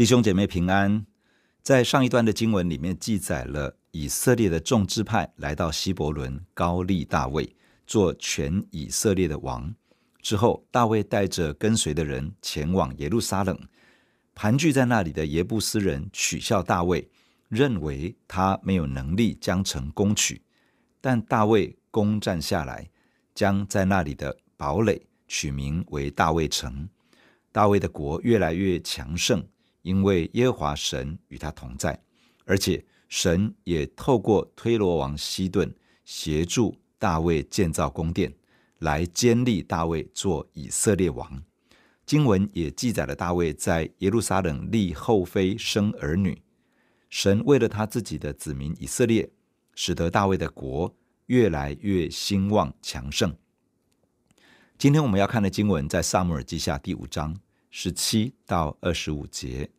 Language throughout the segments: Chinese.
弟兄姐妹平安。在上一段的经文里面记载了以色列的众支派来到希伯伦，高立大卫做全以色列的王。之后，大卫带着跟随的人前往耶路撒冷，盘踞在那里的耶布斯人取笑大卫，认为他没有能力将城攻取。但大卫攻占下来，将在那里的堡垒取名为大卫城。大卫的国越来越强盛。因为耶和华神与他同在，而且神也透过推罗王希顿协助大卫建造宫殿，来坚立大卫做以色列王。经文也记载了大卫在耶路撒冷立后妃生儿女。神为了他自己的子民以色列，使得大卫的国越来越兴旺强盛。今天我们要看的经文在撒母耳记下第五章。十七到二十五节，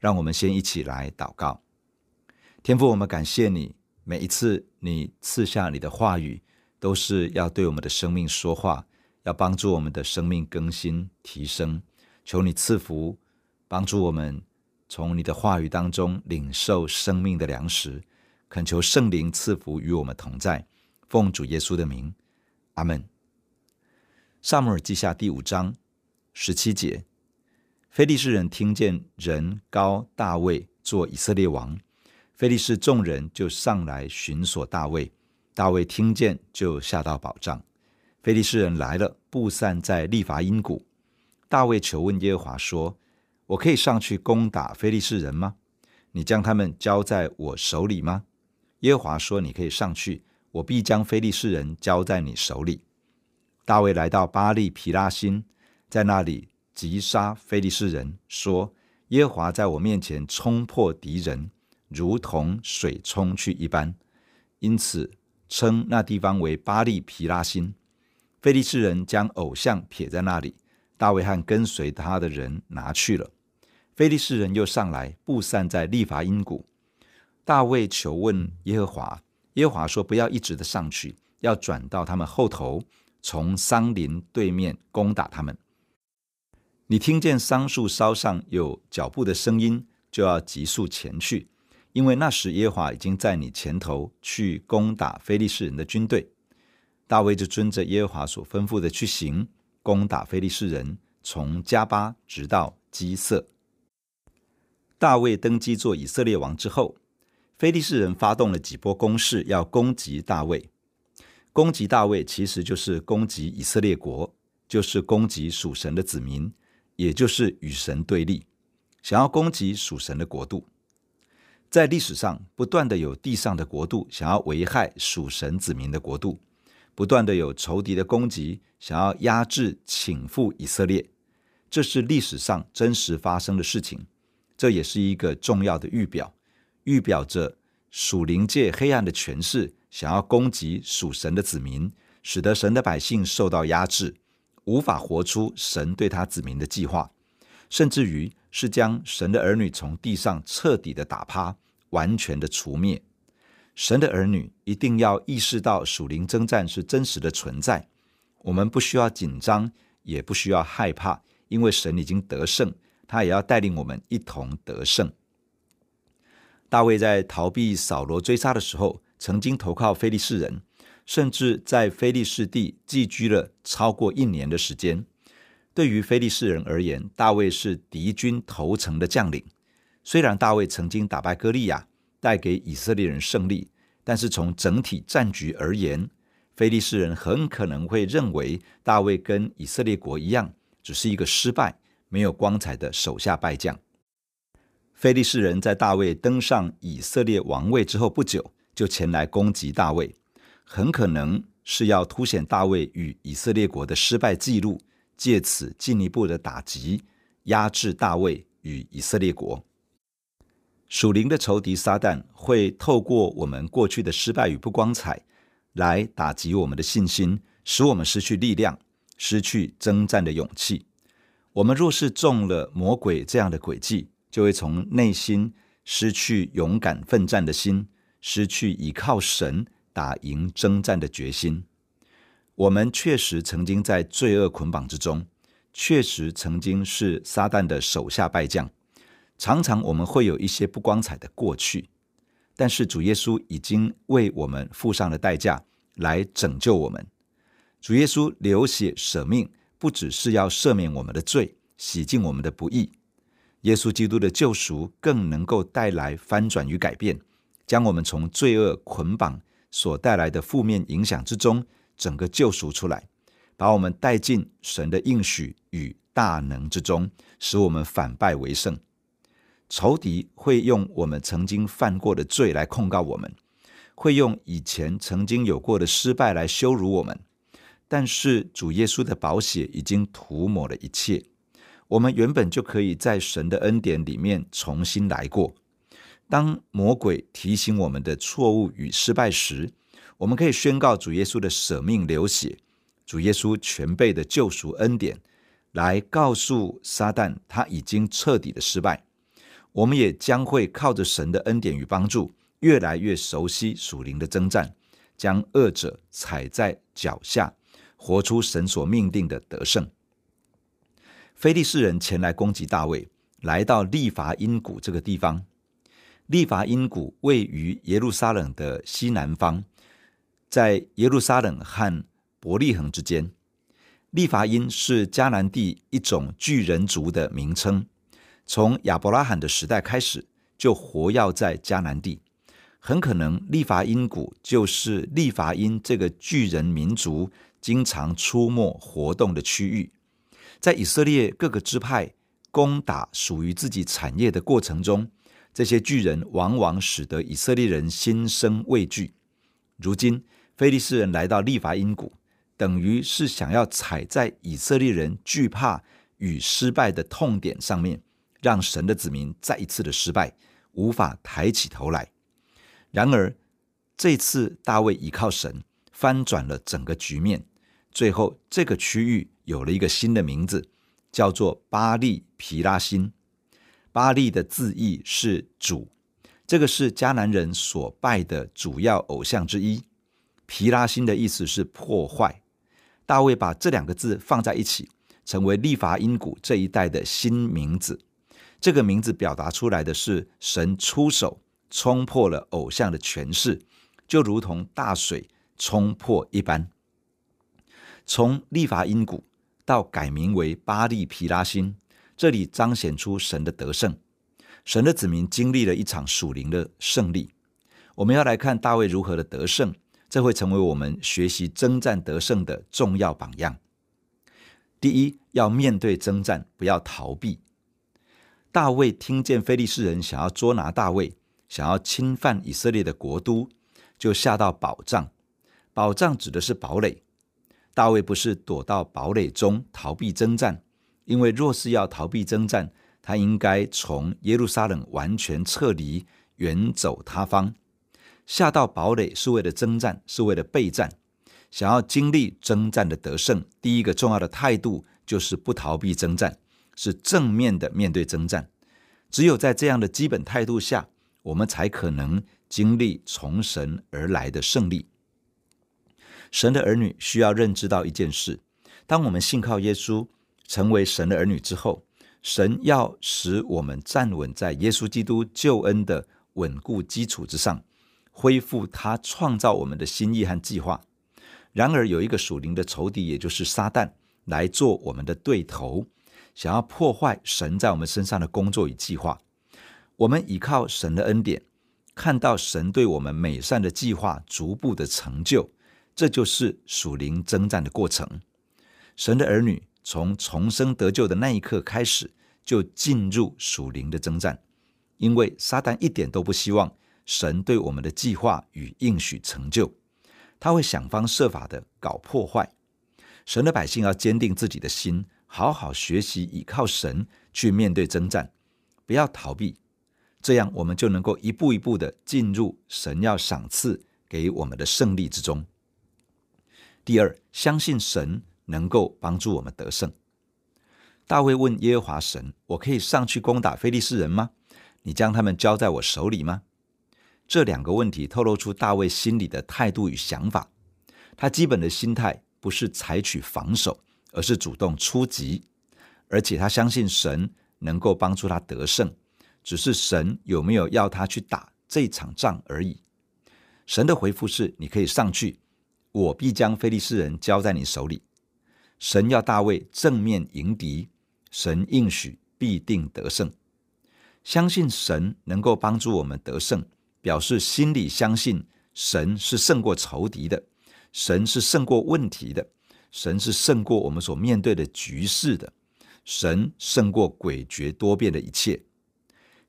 让我们先一起来祷告。天父，我们感谢你，每一次你赐下你的话语，都是要对我们的生命说话，要帮助我们的生命更新提升。求你赐福，帮助我们从你的话语当中领受生命的粮食。恳求圣灵赐福与我们同在，奉主耶稣的名，阿门。撒母耳记下第五章十七节。非利士人听见人高大卫做以色列王，非利士众人就上来寻索大卫。大卫听见就下到保障。非利士人来了，布散在利乏音谷。大卫求问耶和华说：“我可以上去攻打非利士人吗？你将他们交在我手里吗？”耶和华说：“你可以上去，我必将非利士人交在你手里。”大卫来到巴利皮拉辛，在那里。击杀非利士人，说：“耶和华在我面前冲破敌人，如同水冲去一般。”因此称那地方为巴力皮拉辛。非利士人将偶像撇在那里，大卫和跟随他的人拿去了。非利士人又上来，布散在利乏音谷。大卫求问耶和华，耶和华说：“不要一直的上去，要转到他们后头，从桑林对面攻打他们。”你听见桑树梢上有脚步的声音，就要急速前去，因为那时耶和华已经在你前头去攻打非利士人的军队。大卫就遵着耶和华所吩咐的去行，攻打非利士人，从迦巴直到基色。大卫登基做以色列王之后，非利士人发动了几波攻势，要攻击大卫。攻击大卫其实就是攻击以色列国，就是攻击属神的子民。也就是与神对立，想要攻击属神的国度。在历史上，不断的有地上的国度想要危害属神子民的国度，不断的有仇敌的攻击，想要压制、倾覆以色列。这是历史上真实发生的事情。这也是一个重要的预表，预表着属灵界黑暗的权势想要攻击属神的子民，使得神的百姓受到压制。无法活出神对他子民的计划，甚至于是将神的儿女从地上彻底的打趴，完全的除灭。神的儿女一定要意识到属灵征战是真实的存在，我们不需要紧张，也不需要害怕，因为神已经得胜，他也要带领我们一同得胜。大卫在逃避扫罗追杀的时候，曾经投靠非利士人。甚至在非利士地寄居了超过一年的时间。对于非利士人而言，大卫是敌军头层的将领。虽然大卫曾经打败歌利亚，带给以色列人胜利，但是从整体战局而言，非利士人很可能会认为大卫跟以色列国一样，只是一个失败、没有光彩的手下败将。非利士人在大卫登上以色列王位之后不久，就前来攻击大卫。很可能是要凸显大卫与以色列国的失败记录，借此进一步的打击、压制大卫与以色列国。属灵的仇敌撒旦会透过我们过去的失败与不光彩，来打击我们的信心，使我们失去力量，失去征战的勇气。我们若是中了魔鬼这样的诡计，就会从内心失去勇敢奋战的心，失去依靠神。打赢征战的决心，我们确实曾经在罪恶捆绑之中，确实曾经是撒旦的手下败将。常常我们会有一些不光彩的过去，但是主耶稣已经为我们付上了代价来拯救我们。主耶稣流血舍命，不只是要赦免我们的罪，洗净我们的不义。耶稣基督的救赎更能够带来翻转与改变，将我们从罪恶捆绑所带来的负面影响之中，整个救赎出来，把我们带进神的应许与大能之中，使我们反败为胜。仇敌会用我们曾经犯过的罪来控告我们，会用以前曾经有过的失败来羞辱我们。但是主耶稣的宝血已经涂抹了一切，我们原本就可以在神的恩典里面重新来过。当魔鬼提醒我们的错误与失败时，我们可以宣告主耶稣的舍命流血，主耶稣全备的救赎恩典，来告诉撒旦他已经彻底的失败。我们也将会靠着神的恩典与帮助，越来越熟悉属灵的征战，将恶者踩在脚下，活出神所命定的得胜。非利士人前来攻击大卫，来到利乏音谷这个地方。利伐因谷位于耶路撒冷的西南方，在耶路撒冷和伯利恒之间。利伐因是迦南地一种巨人族的名称。从亚伯拉罕的时代开始，就活跃在迦南地，很可能利伐因谷就是利伐因这个巨人民族经常出没活动的区域。在以色列各个支派攻打属于自己产业的过程中，这些巨人往往使得以色列人心生畏惧。如今，非利士人来到利乏音谷，等于是想要踩在以色列人惧怕与失败的痛点上面。让神的子民再一次的失败，无法抬起头来。然而，这次大卫依靠神，翻转了整个局面。最后，这个区域有了一个新的名字，叫做巴利皮拉辛。巴利的字义是主，这个是迦南人所拜的主要偶像之一。皮拉辛的意思是破坏。大卫把这两个字放在一起，成为利乏音谷这一带的新名字。这个名字表达出来的是神出手冲破了偶像的权势，就如同大水冲破一般。从利乏音谷到改名为巴利皮拉辛，这里彰显出神的得胜。神的子民经历了一场属灵的胜利。我们要来看大卫如何的得胜，这会成为我们学习征战得胜的重要榜样。第一，要面对征战，不要逃避。大卫听见非利士人想要捉拿大卫，想要侵犯以色列的国都，就下到宝藏。宝藏指的是堡垒。大卫不是躲到堡垒中逃避征战，因为若是要逃避征战，他应该从耶路撒冷完全撤离，远走他方。下到堡垒是为了征战，是为了备战。想要经历征战的得胜，第一个重要的态度就是不逃避征战。是正面的面对征战，只有在这样的基本态度下，我们才可能经历从神而来的胜利。神的儿女需要认知到一件事：当我们信靠耶稣，成为神的儿女之后，神要使我们站稳在耶稣基督救恩的稳固基础之上，恢复他创造我们的心意和计划。然而，有一个属灵的仇敌，也就是撒旦，来做我们的对头。想要破坏神在我们身上的工作与计划，我们依靠神的恩典，看到神对我们美善的计划逐步的成就，这就是属灵征战的过程。神的儿女从重生得救的那一刻开始，就进入属灵的征战，因为撒旦一点都不希望神对我们的计划与应许成就，他会想方设法的搞破坏。神的百姓要坚定自己的心。好好学习，依靠神去面对征战，不要逃避，这样我们就能够一步一步的进入神要赏赐给我们的胜利之中。第二，相信神能够帮助我们得胜。大卫问耶和华神：“我可以上去攻打非利士人吗？你将他们交在我手里吗？”这两个问题透露出大卫心里的态度与想法。他基本的心态不是采取防守。而是主动出击，而且他相信神能够帮助他得胜，只是神有没有要他去打这场仗而已。神的回复是：你可以上去，我必将非利士人交在你手里。神要大卫正面迎敌，神应许必定得胜。相信神能够帮助我们得胜，表示心里相信神是胜过仇敌的，神是胜过问题的，神是胜过我们所面对的局势的，神胜过诡谲多变的一切。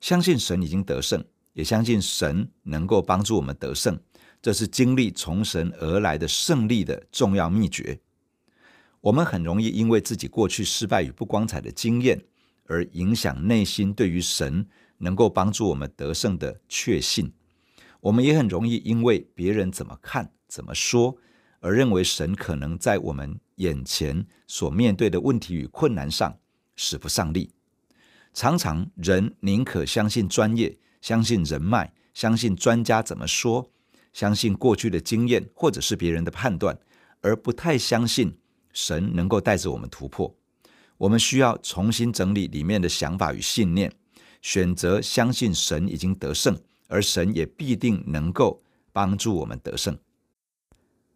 相信神已经得胜，也相信神能够帮助我们得胜。这是经历从神而来的胜利的重要秘诀。我们很容易因为自己过去失败与不光彩的经验，而影响内心对于神能够帮助我们得胜的确信。我们也很容易因为别人怎么看、怎么说，而认为神可能在我们眼前所面对的问题与困难上使不上力。常常人宁可相信专业、相信人脉、相信专家怎么说。相信过去的经验，或者是别人的判断，而不太相信神能够带着我们突破。我们需要重新整理里面的想法与信念，选择相信神已经得胜，而神也必定能够帮助我们得胜。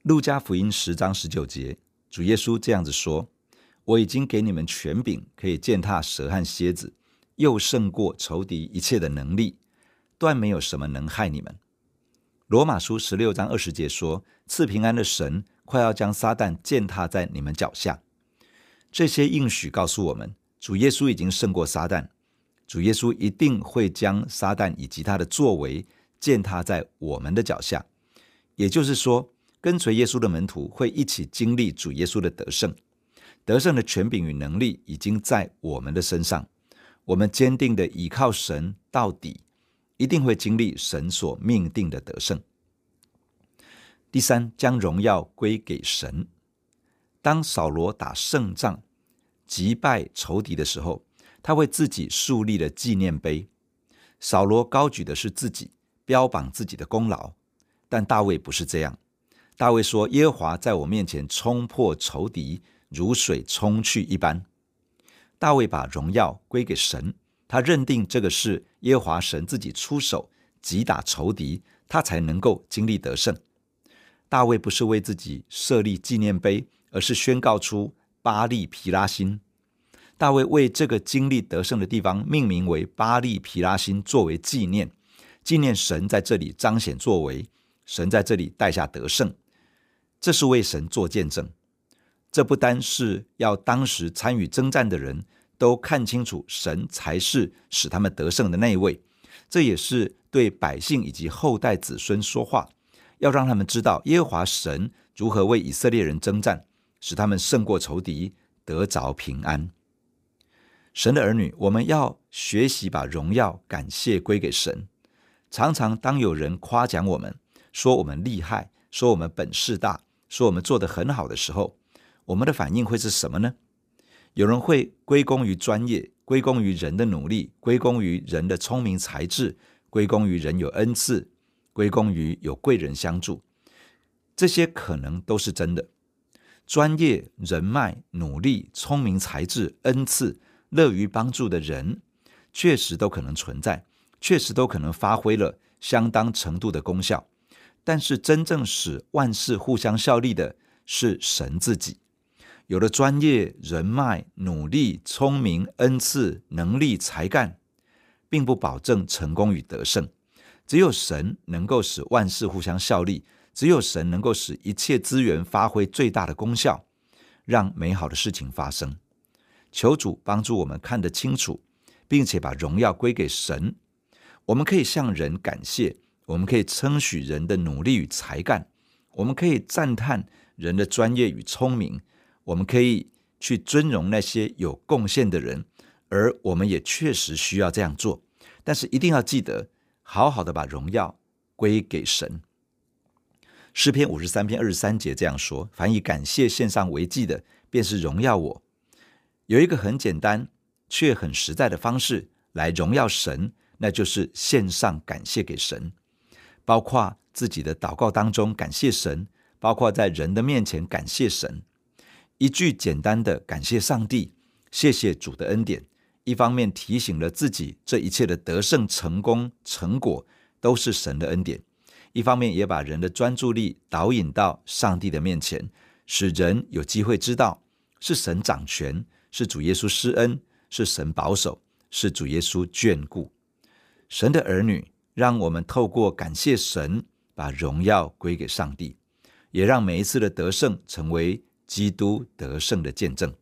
路加福音十章十九节，主耶稣这样子说：“我已经给你们权柄，可以践踏蛇和蝎子，又胜过仇敌一切的能力，断没有什么能害你们。”罗马书十六章二十节说：“赐平安的神快要将撒旦践踏在你们脚下。”这些应许告诉我们，主耶稣已经胜过撒旦，主耶稣一定会将撒旦以及他的作为践踏在我们的脚下。也就是说，跟随耶稣的门徒会一起经历主耶稣的得胜，得胜的权柄与能力已经在我们的身上。我们坚定的倚靠神到底。一定会经历神所命定的得胜。第三，将荣耀归给神。当扫罗打胜仗、击败仇敌的时候，他为自己树立了纪念碑。扫罗高举的是自己，标榜自己的功劳，但大卫不是这样。大卫说：“耶和华在我面前冲破仇敌，如水冲去一般。”大卫把荣耀归给神。他认定这个是耶和华神自己出手击打仇敌，他才能够经历得胜。大卫不是为自己设立纪念碑，而是宣告出巴利皮拉辛。大卫为这个经历得胜的地方命名为巴利皮拉辛，作为纪念，纪念神在这里彰显作为，神在这里带下得胜。这是为神做见证。这不单是要当时参与征战的人。都看清楚，神才是使他们得胜的那一位。这也是对百姓以及后代子孙说话，要让他们知道耶和华神如何为以色列人征战，使他们胜过仇敌，得着平安。神的儿女，我们要学习把荣耀、感谢归给神。常常当有人夸奖我们，说我们厉害，说我们本事大，说我们做得很好的时候，我们的反应会是什么呢？有人会归功于专业，归功于人的努力，归功于人的聪明才智，归功于人有恩赐，归功于有贵人相助。这些可能都是真的。专业、人脉、努力、聪明才智、恩赐、乐于帮助的人，确实都可能存在，确实都可能发挥了相当程度的功效。但是，真正使万事互相效力的是神自己。有了专业、人脉、努力、聪明、恩赐、能力、才干，并不保证成功与得胜。只有神能够使万事互相效力，只有神能够使一切资源发挥最大的功效，让美好的事情发生。求主帮助我们看得清楚，并且把荣耀归给神。我们可以向人感谢，我们可以称许人的努力与才干，我们可以赞叹人的专业与聪明。我们可以去尊荣那些有贡献的人，而我们也确实需要这样做。但是一定要记得，好好的把荣耀归给神。诗篇五十三篇二十三节这样说：“凡以感谢献上为祭的，便是荣耀我。”有一个很简单却很实在的方式来荣耀神，那就是献上感谢给神，包括自己的祷告当中感谢神，包括在人的面前感谢神。一句简单的感谢上帝，谢谢主的恩典；一方面提醒了自己，这一切的得胜、成功、成果都是神的恩典；一方面也把人的专注力导引到上帝的面前，使人有机会知道是神掌权，是主耶稣施恩，是神保守，是主耶稣眷顾。神的儿女，让我们透过感谢神，把荣耀归给上帝，也让每一次的得胜成为基督得胜的见证。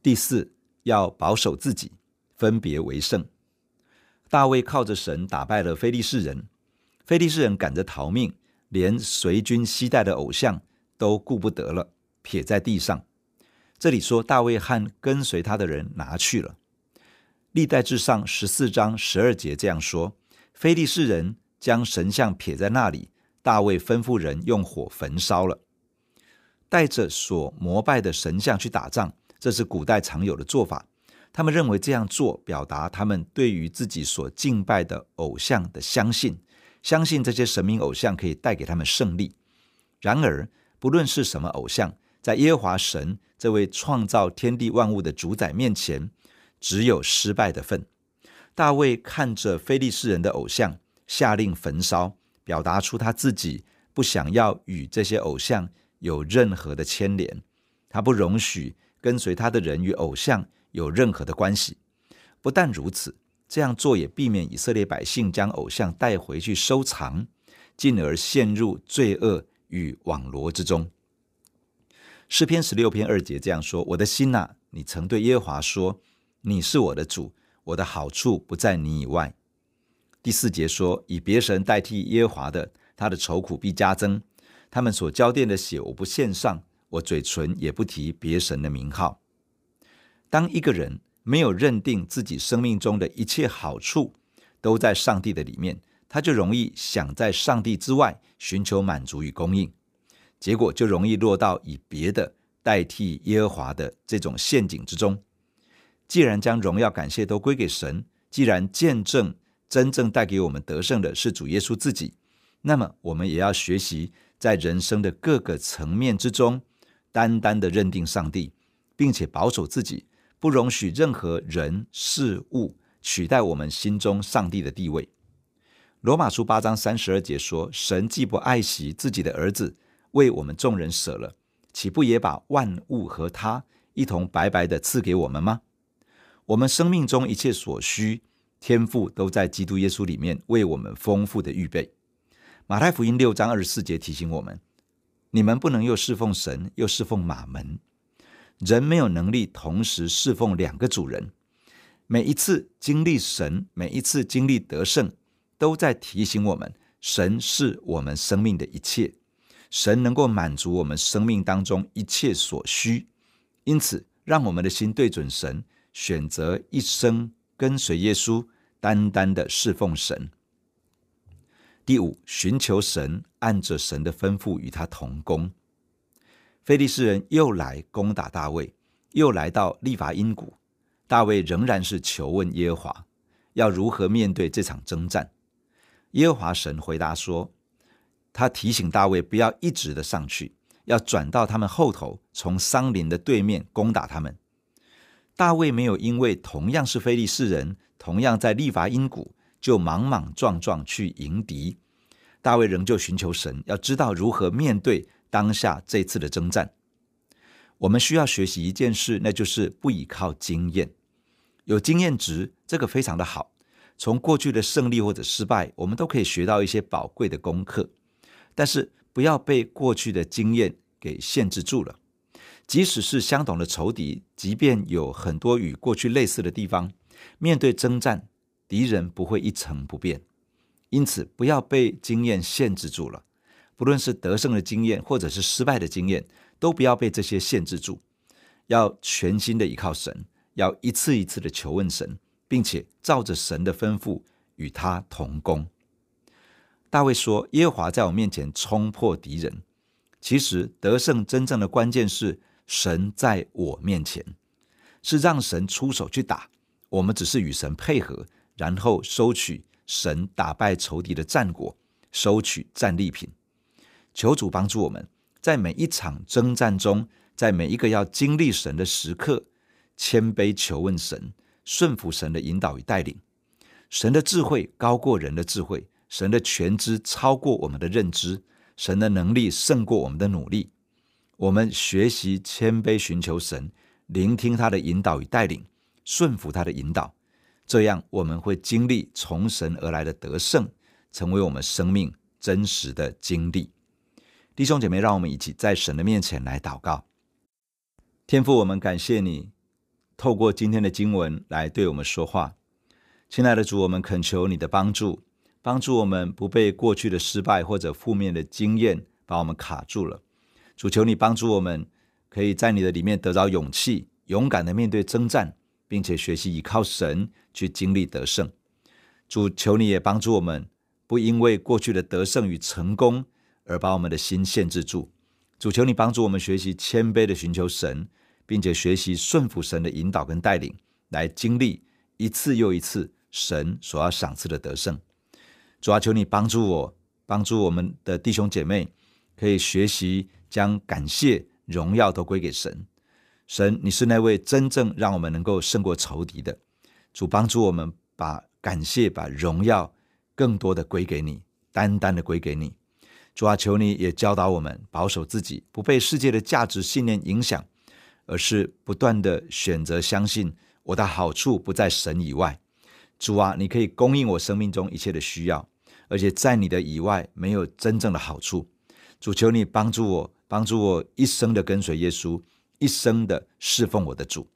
第四，要保守自己，分别为圣。大卫靠着神打败了非利士人，非利士人赶着逃命，连随军携带的偶像都顾不得了，撇在地上。这里说大卫和跟随他的人拿去了。历代志上十四章十二节这样说：非利士人将神像撇在那里，大卫吩咐人用火焚烧了。带着所膜拜的神像去打仗。这是古代常有的做法，他们认为这样做表达他们对于自己所敬拜的偶像的相信，相信这些神明偶像可以带给他们胜利。然而，不论是什么偶像，在耶和华神这位创造天地万物的主宰面前，只有失败的份。大卫看着非利士人的偶像，下令焚烧，表达出他自己不想要与这些偶像有任何的牵连，他不容许。跟随他的人与偶像有任何的关系。不但如此，这样做也避免以色列百姓将偶像带回去收藏，进而陷入罪恶与网罗之中。诗篇十六篇二节这样说：“我的心哪，你曾对耶和华说，你是我的主，我的好处不在你以外。”第四节说：“以别神代替耶和华的，他的愁苦必加增。他们所浇奠的血，我不献上。”我嘴唇也不提别神的名号。当一个人没有认定自己生命中的一切好处都在上帝的里面，他就容易想在上帝之外寻求满足与供应，结果就容易落到以别的代替耶和华的这种陷阱之中。既然将荣耀感谢都归给神，既然见证真正带给我们得胜的是主耶稣自己，那么我们也要学习在人生的各个层面之中。单单的认定上帝，并且保守自己，不容许任何人事物取代我们心中上帝的地位。罗马书八章三十二节说：“神既不爱惜自己的儿子，为我们众人舍了，岂不也把万物和他一同白白的赐给我们吗？”我们生命中一切所需，天赋都在基督耶稣里面为我们丰富的预备。马太福音六章二十四节提醒我们。你们不能又侍奉神，又侍奉马门。人没有能力同时侍奉两个主人。每一次经历神，每一次经历得胜，都在提醒我们，神是我们生命的一切，神能够满足我们生命当中一切所需。因此，让我们的心对准神，选择一生跟随耶稣，单单的侍奉神。第五，寻求神，按着神的吩咐与他同工。非利士人又来攻打大卫，又来到利乏音谷，大卫仍然是求问耶和华，要如何面对这场征战。耶和华神回答说，他提醒大卫不要一直的上去，要转到他们后头，从桑林的对面攻打他们。大卫没有因为同样是非利士人，同样在利乏音谷。就莽莽撞撞去迎敌，大卫仍旧寻求神，要知道如何面对当下这次的征战。我们需要学习一件事，那就是不依靠经验，有经验值，这个非常的好。从过去的胜利或者失败，我们都可以学到一些宝贵的功课。但是不要被过去的经验给限制住了。即使是相同的仇敌，即便有很多与过去类似的地方，面对征战。敌人不会一成不变，因此不要被经验限制住了。不论是得胜的经验，或者是失败的经验，都不要被这些限制住。要全心的依靠神，要一次一次的求问神，并且照着神的吩咐与他同工。大卫说：“耶和华在我面前冲破敌人。”其实得胜真正的关键是神在我面前，是让神出手去打，我们只是与神配合。然后收取神打败仇敌的战果，收取战利品。求主帮助我们，在每一场征战中，在每一个要经历神的时刻，谦卑求问神，顺服神的引导与带领。神的智慧高过人的智慧，神的全知超过我们的认知，神的能力胜过我们的努力。我们学习谦卑寻求神，聆听他的引导与带领，顺服他的引导，这样我们会经历从神而来的得胜，成为我们生命真实的经历。弟兄姐妹，让我们一起在神的面前来祷告。天父，我们感谢你，透过今天的经文来对我们说话。亲爱的主，我们恳求你的帮助，帮助我们不被过去的失败或者负面的经验把我们卡住了。主，求你帮助我们，可以在你的里面得到勇气，勇敢的面对征战，并且学习依靠神去经历得胜。主，求你也帮助我们，不因为过去的得胜与成功而把我们的心限制住。主，求你帮助我们学习谦卑的寻求神。并且学习顺服神的引导跟带领，来经历一次又一次神所要赏赐的得胜。主啊，求你帮助我，帮助我们的弟兄姐妹，可以学习将感谢荣耀都归给神。神，你是那位真正让我们能够胜过仇敌的。主，帮助我们把感谢、把荣耀更多的归给你，单单的归给你。主啊，求你也教导我们保守自己，不被世界的价值信念影响。而是不断的选择相信我的好处不在神以外，主啊，你可以供应我生命中一切的需要，而且在你的以外没有真正的好处。主，求你帮助我，帮助我一生的跟随耶稣，一生的侍奉我的主。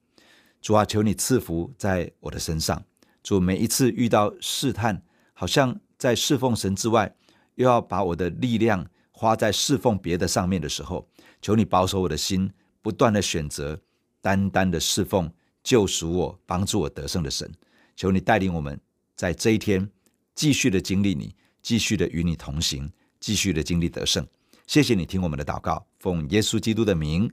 主啊，求你赐福在我的身上。主，每一次遇到试探，好像在侍奉神之外，又要把我的力量花在侍奉别的上面的时候，求你保守我的心。不断的选择，单单的侍奉，救赎我，帮助我得胜的神，求你带领我们在这一天继续的经历你，继续的与你同行，继续的经历得胜。谢谢你听我们的祷告，奉耶稣基督的名，